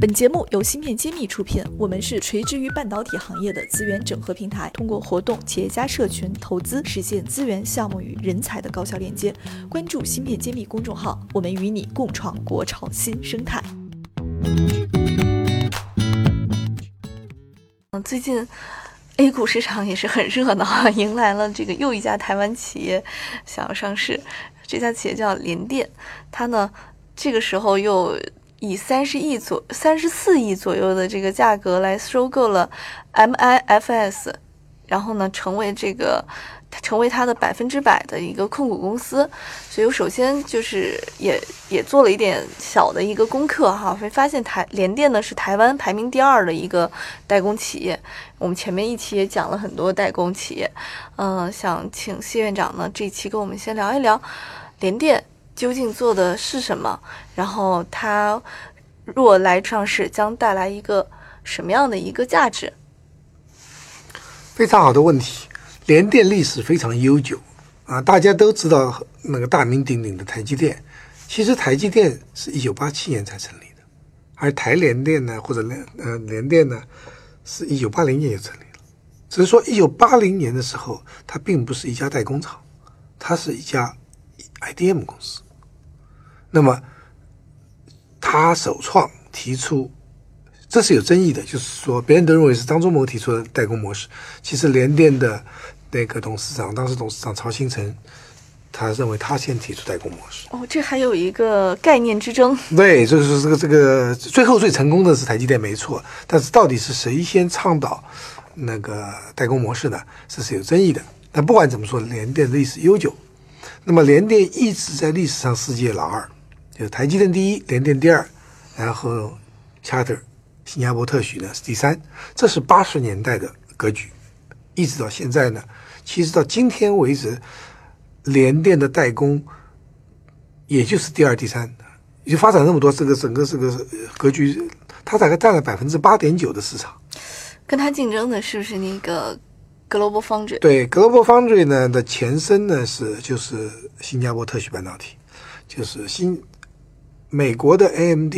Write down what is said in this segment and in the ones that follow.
本节目由芯片揭秘出品，我们是垂直于半导体行业的资源整合平台，通过活动、企业家社群、投资，实现资源、项目与人才的高效链接。关注芯片揭秘公众号，我们与你共创国潮新生态。嗯，最近 A 股市场也是很热闹，迎来了这个又一家台湾企业想要上市，这家企业叫联电，它呢这个时候又。以三十亿左三十四亿左右的这个价格来收购了 MIFS，然后呢，成为这个成为它的百分之百的一个控股公司。所以我首先就是也也做了一点小的一个功课哈，会发现台联电呢是台湾排名第二的一个代工企业。我们前面一期也讲了很多代工企业，嗯，想请谢院长呢这一期跟我们先聊一聊联电。究竟做的是什么？然后它若来上市，将带来一个什么样的一个价值？非常好的问题。联电历史非常悠久啊，大家都知道那个大名鼎鼎的台积电。其实台积电是一九八七年才成立的，而台联电呢，或者联呃联电呢，是一九八零年就成立了。只是说一九八零年的时候，它并不是一家代工厂，它是一家 IDM 公司。那么，他首创提出，这是有争议的，就是说，别人都认为是张忠谋提出的代工模式。其实联电的那个董事长，当时董事长曹新成，他认为他先提出代工模式。哦，这还有一个概念之争。对，就是这个这个最后最成功的是台积电没错，但是到底是谁先倡导那个代工模式呢？这是有争议的。但不管怎么说，联电历史悠久，那么联电一直在历史上世界老二。就台积电第一，联电第二，然后 Charter 新加坡特许呢是第三，这是八十年代的格局，一直到现在呢，其实到今天为止，联电的代工也就是第二、第三，就发展那么多，这个整个这个格局，它大概占了百分之八点九的市场。跟它竞争的是不是那个 Global Foundry？对，Global Foundry 呢的前身呢是就是新加坡特许半导体，就是新。美国的 AMD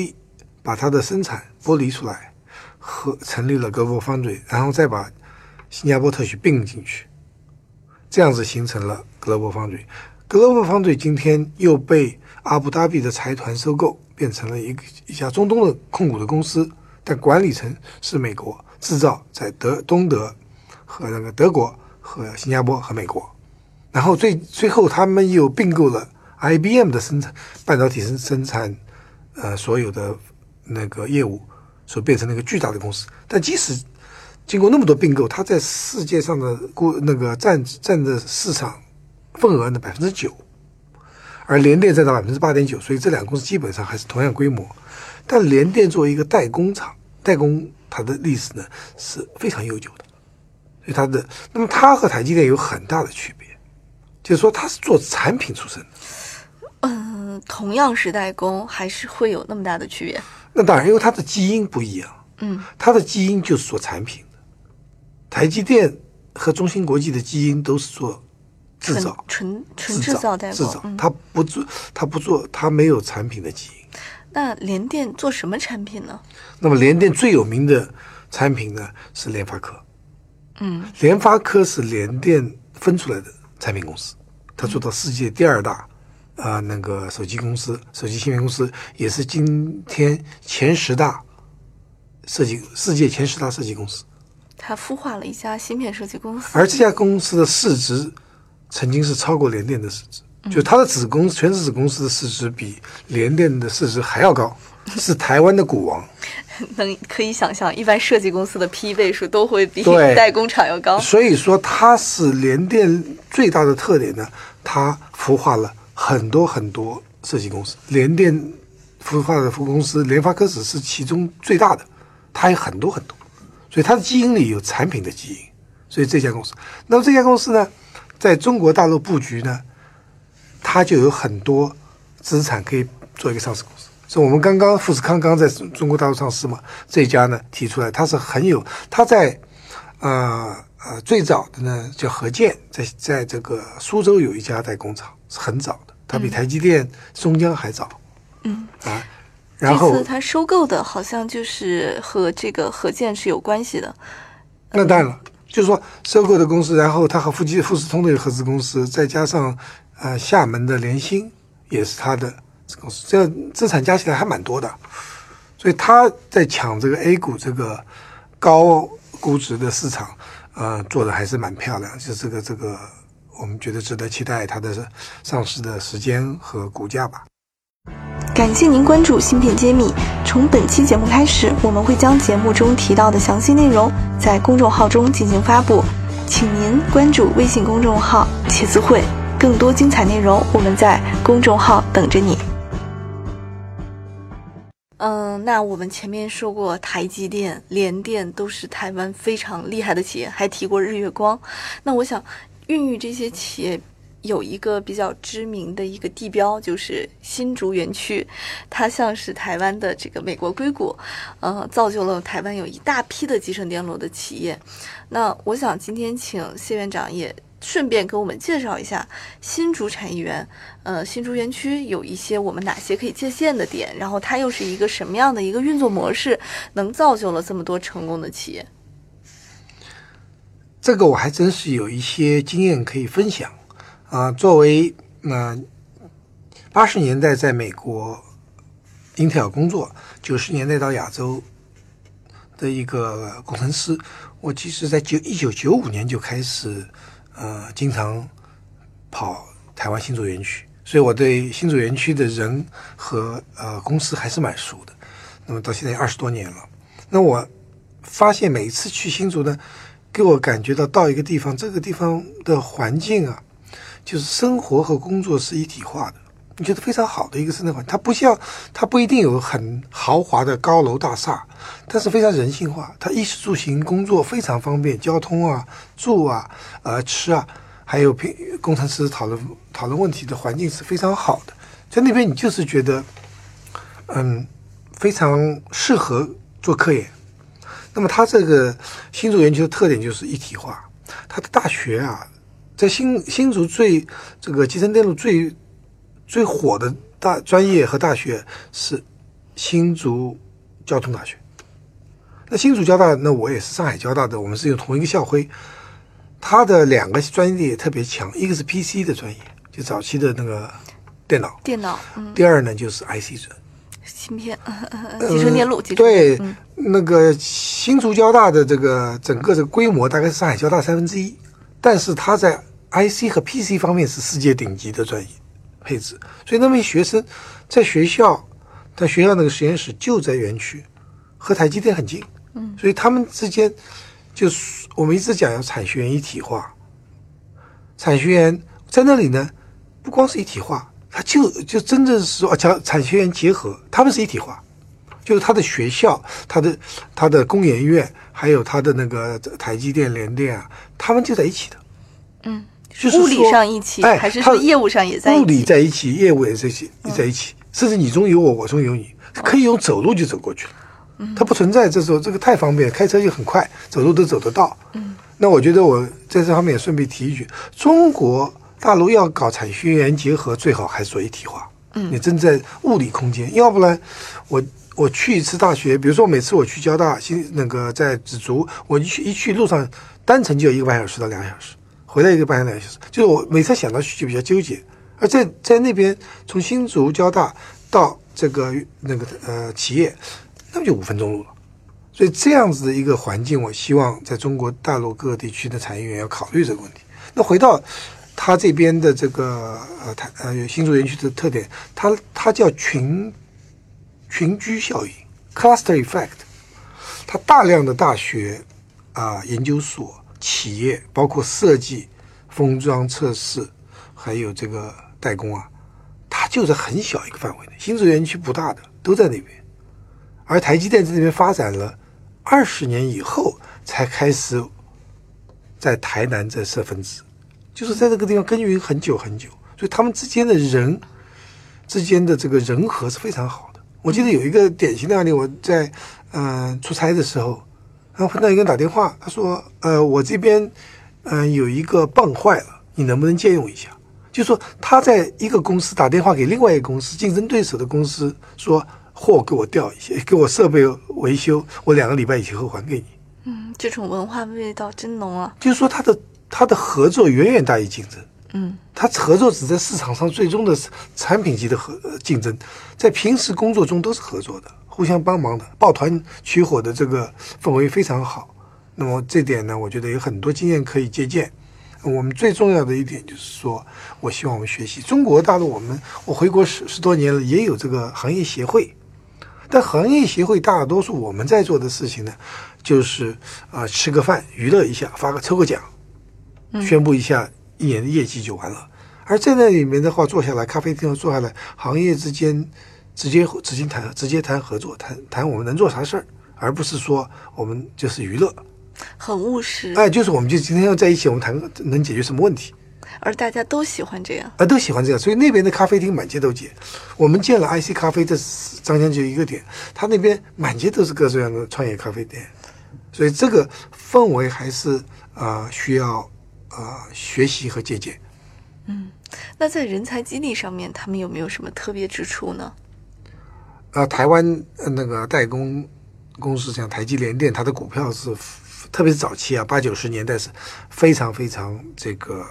把它的生产剥离出来，和成立了 Global Foundry，然后再把新加坡特许并进去，这样子形成了 Global Foundry。Global Foundry 今天又被阿布达比的财团收购，变成了一个一家中东的控股的公司，但管理层是美国，制造在德东德和那个德国和新加坡和美国，然后最最后他们又并购了。IBM 的生产半导体生生产，呃，所有的那个业务，所变成了一个巨大的公司。但即使经过那么多并购，它在世界上的估那个占占的市场份额呢百分之九，而联电占到百分之八点九，所以这两个公司基本上还是同样规模。但联电作为一个代工厂，代工它的历史呢是非常悠久的，所以它的那么它和台积电有很大的区别，就是说它是做产品出身的。嗯，同样是代工，还是会有那么大的区别？那当然，因为它的基因不一样。嗯，它的基因就是做产品的。台积电和中芯国际的基因都是做制造，纯纯制造代工。制造，它不做，它不做，它没有产品的基因。那联电做什么产品呢？那么联电最有名的产品呢是联发科。嗯，联发科是联电分出来的产品公司，它做到世界第二大。啊，那个手机公司，手机芯片公司也是今天前十大设计世界前十大设计公司。它孵化了一家芯片设计公司，而这家公司的市值曾经是超过联电的市值，就它的子公司，全资子公司的市值比联电的市值还要高，是台湾的股王。能可以想象，一般设计公司的 P 倍数都会比 代工厂要高。所以说，它是联电最大的特点呢，它孵化了。很多很多设计公司，联电孵化的服公司，联发科只是其中最大的，它有很多很多，所以它的基因里有产品的基因，所以这家公司，那么这家公司呢，在中国大陆布局呢，它就有很多资产可以做一个上市公司。所以我们刚刚富士康刚在中国大陆上市嘛，这家呢提出来，它是很有，它在呃呃最早的呢叫合建，在在这个苏州有一家代工厂，是很早的。它比台积电、松江还早，嗯啊，然后这次他收购的好像就是和这个合建是有关系的。那当然了，就是说收购的公司，然后他和富基富士通的合资公司，再加上呃厦门的联鑫也是他的这资产加起来还蛮多的，所以他在抢这个 A 股这个高估值的市场，呃，做的还是蛮漂亮，就这个这个，我们觉得值得期待它的上市的时间和股价吧。感谢您关注芯片揭秘。从本期节目开始，我们会将节目中提到的详细内容在公众号中进行发布，请您关注微信公众号“茄子会”，更多精彩内容我们在公众号等着你。嗯，那我们前面说过，台积电、联电都是台湾非常厉害的企业，还提过日月光。那我想，孕育这些企业。有一个比较知名的一个地标，就是新竹园区，它像是台湾的这个美国硅谷，呃，造就了台湾有一大批的集成电路的企业。那我想今天请谢院长也顺便给我们介绍一下新竹产业园，呃，新竹园区有一些我们哪些可以借鉴的点，然后它又是一个什么样的一个运作模式，能造就了这么多成功的企业？这个我还真是有一些经验可以分享。啊，作为那八十年代在美国英特尔工作，九十年代到亚洲的一个工程师，我其实在九一九九五年就开始呃经常跑台湾新竹园区，所以我对新竹园区的人和呃公司还是蛮熟的。那么到现在二十多年了，那我发现每一次去新竹呢，给我感觉到到一个地方，这个地方的环境啊。就是生活和工作是一体化的，你觉得非常好的一个生态环境。它不像，它不一定有很豪华的高楼大厦，但是非常人性化。它衣食住行工作非常方便，交通啊、住啊、呃吃啊，还有平工程师讨论讨论问题的环境是非常好的。在那边你就是觉得，嗯，非常适合做科研。那么它这个新竹园区的特点就是一体化，它的大学啊。在新新竹最这个集成电路最最火的大专业和大学是新竹交通大学。那新竹交大，那我也是上海交大的，我们是用同一个校徽。它的两个专业也特别强，一个是 PC 的专业，就早期的那个电脑。电脑。嗯。第二呢，就是 IC 专 芯片，集成电路。对，那个新竹交大的这个整个这个规模大概是上海交大三分之一，但是它在 IC 和 PC 方面是世界顶级的专业配置，所以那些学生在学校，在学校那个实验室就在园区，和台积电很近，嗯，所以他们之间就是我们一直讲要产学研一体化，产学研在那里呢，不光是一体化，它就就真正是说叫产学研结合，他们是一体化，就是他的学校、他的他的工研院，还有他的那个台积电、联电啊，他们就在一起的，嗯。就是物理上一起，还是说业务上也在一起？物理在一起，业务也在一起，在一起，甚至你中有我，我中有你，可以用走路就走过去了。它不存在这时候，这个太方便，开车就很快，走路都走得到。嗯，那我觉得我在这方面也顺便提一句：中国大陆要搞产学研结合，最好还是做一体化。嗯，你真在物理空间，要不然我我去一次大学，比如说每次我去交大新那个在紫竹，我一去一去路上单程就要一个半小时到两个小时。回来一个半两小时，就是我每次想到去就比较纠结，而在在那边从新竹交大到这个那个呃企业，那么就五分钟路了。所以这样子的一个环境，我希望在中国大陆各个地区的产业园要考虑这个问题。那回到它这边的这个呃台呃新竹园区的特点，它它叫群群居效应 （cluster effect），它大量的大学啊研究所。企业包括设计、封装、测试，还有这个代工啊，它就是很小一个范围的。新竹园区不大的，都在那边。而台积电在那边发展了二十年以后，才开始在台南在设分支，就是在这个地方耕耘很久很久。所以他们之间的人之间的这个人和是非常好的。我记得有一个典型的案例，我在嗯出差的时候。然后碰到一个人打电话，他说：“呃，我这边，嗯，有一个泵坏了，你能不能借用一下？”就说他在一个公司打电话给另外一个公司竞争对手的公司，说货给我调一些，给我设备维修，我两个礼拜以后还给你。嗯，这种文化味道真浓啊。就是说，他的他的合作远远大于竞争。嗯，他合作只在市场上最终的产品级的合竞争，在平时工作中都是合作的，互相帮忙的，抱团取火的这个氛围非常好。那么这点呢，我觉得有很多经验可以借鉴。我们最重要的一点就是说，我希望我们学习中国大陆。我们我回国十十多年了，也有这个行业协会，但行业协会大多数我们在做的事情呢，就是啊吃个饭娱乐一下，发个抽个奖，宣布一下一年的业绩就完了。而在那里面的话，坐下来咖啡厅坐下来，行业之间直接直接谈直接谈合作，谈谈我们能做啥事儿，而不是说我们就是娱乐。很务实，哎，就是我们就今天要在一起，我们谈能解决什么问题，而大家都喜欢这样，啊，都喜欢这样，所以那边的咖啡厅满街都接。我们建了 IC 咖啡，这张江就一个点，他那边满街都是各种各样的创业咖啡店，所以这个氛围还是啊需要啊学习和借鉴。嗯，那在人才激励上面，他们有没有什么特别之处呢？呃，台湾那个代工公司像台积联电，它的股票是。特别是早期啊，八九十年代是非常非常这个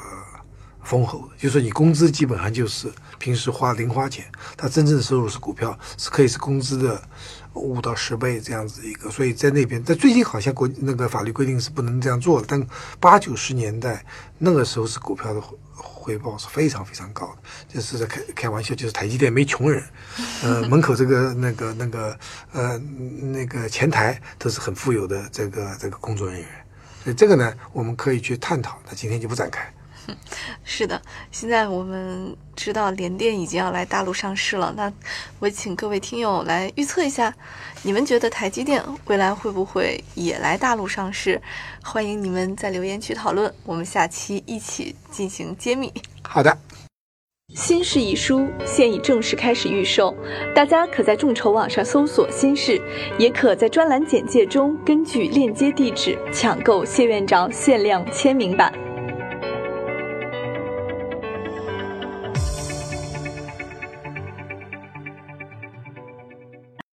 丰厚，就是说你工资基本上就是平时花零花钱，它真正的收入是股票，是可以是工资的五到十倍这样子一个。所以在那边，在最近好像国那个法律规定是不能这样做的，但八九十年代那个时候是股票的。回报是非常非常高的，就是在开开玩笑，就是台积电没穷人，呃，门口这个那个那个呃那个前台都是很富有的这个这个工作人员，所以这个呢，我们可以去探讨，那今天就不展开。是的，现在我们知道联电已经要来大陆上市了，那我请各位听友来预测一下，你们觉得台积电未来会不会也来大陆上市？欢迎你们在留言区讨论，我们下期一起进行揭秘。好的，新式遗书现已正式开始预售，大家可在众筹网上搜索“新式”，也可在专栏简介中根据链接地址抢购谢院长限量签名版。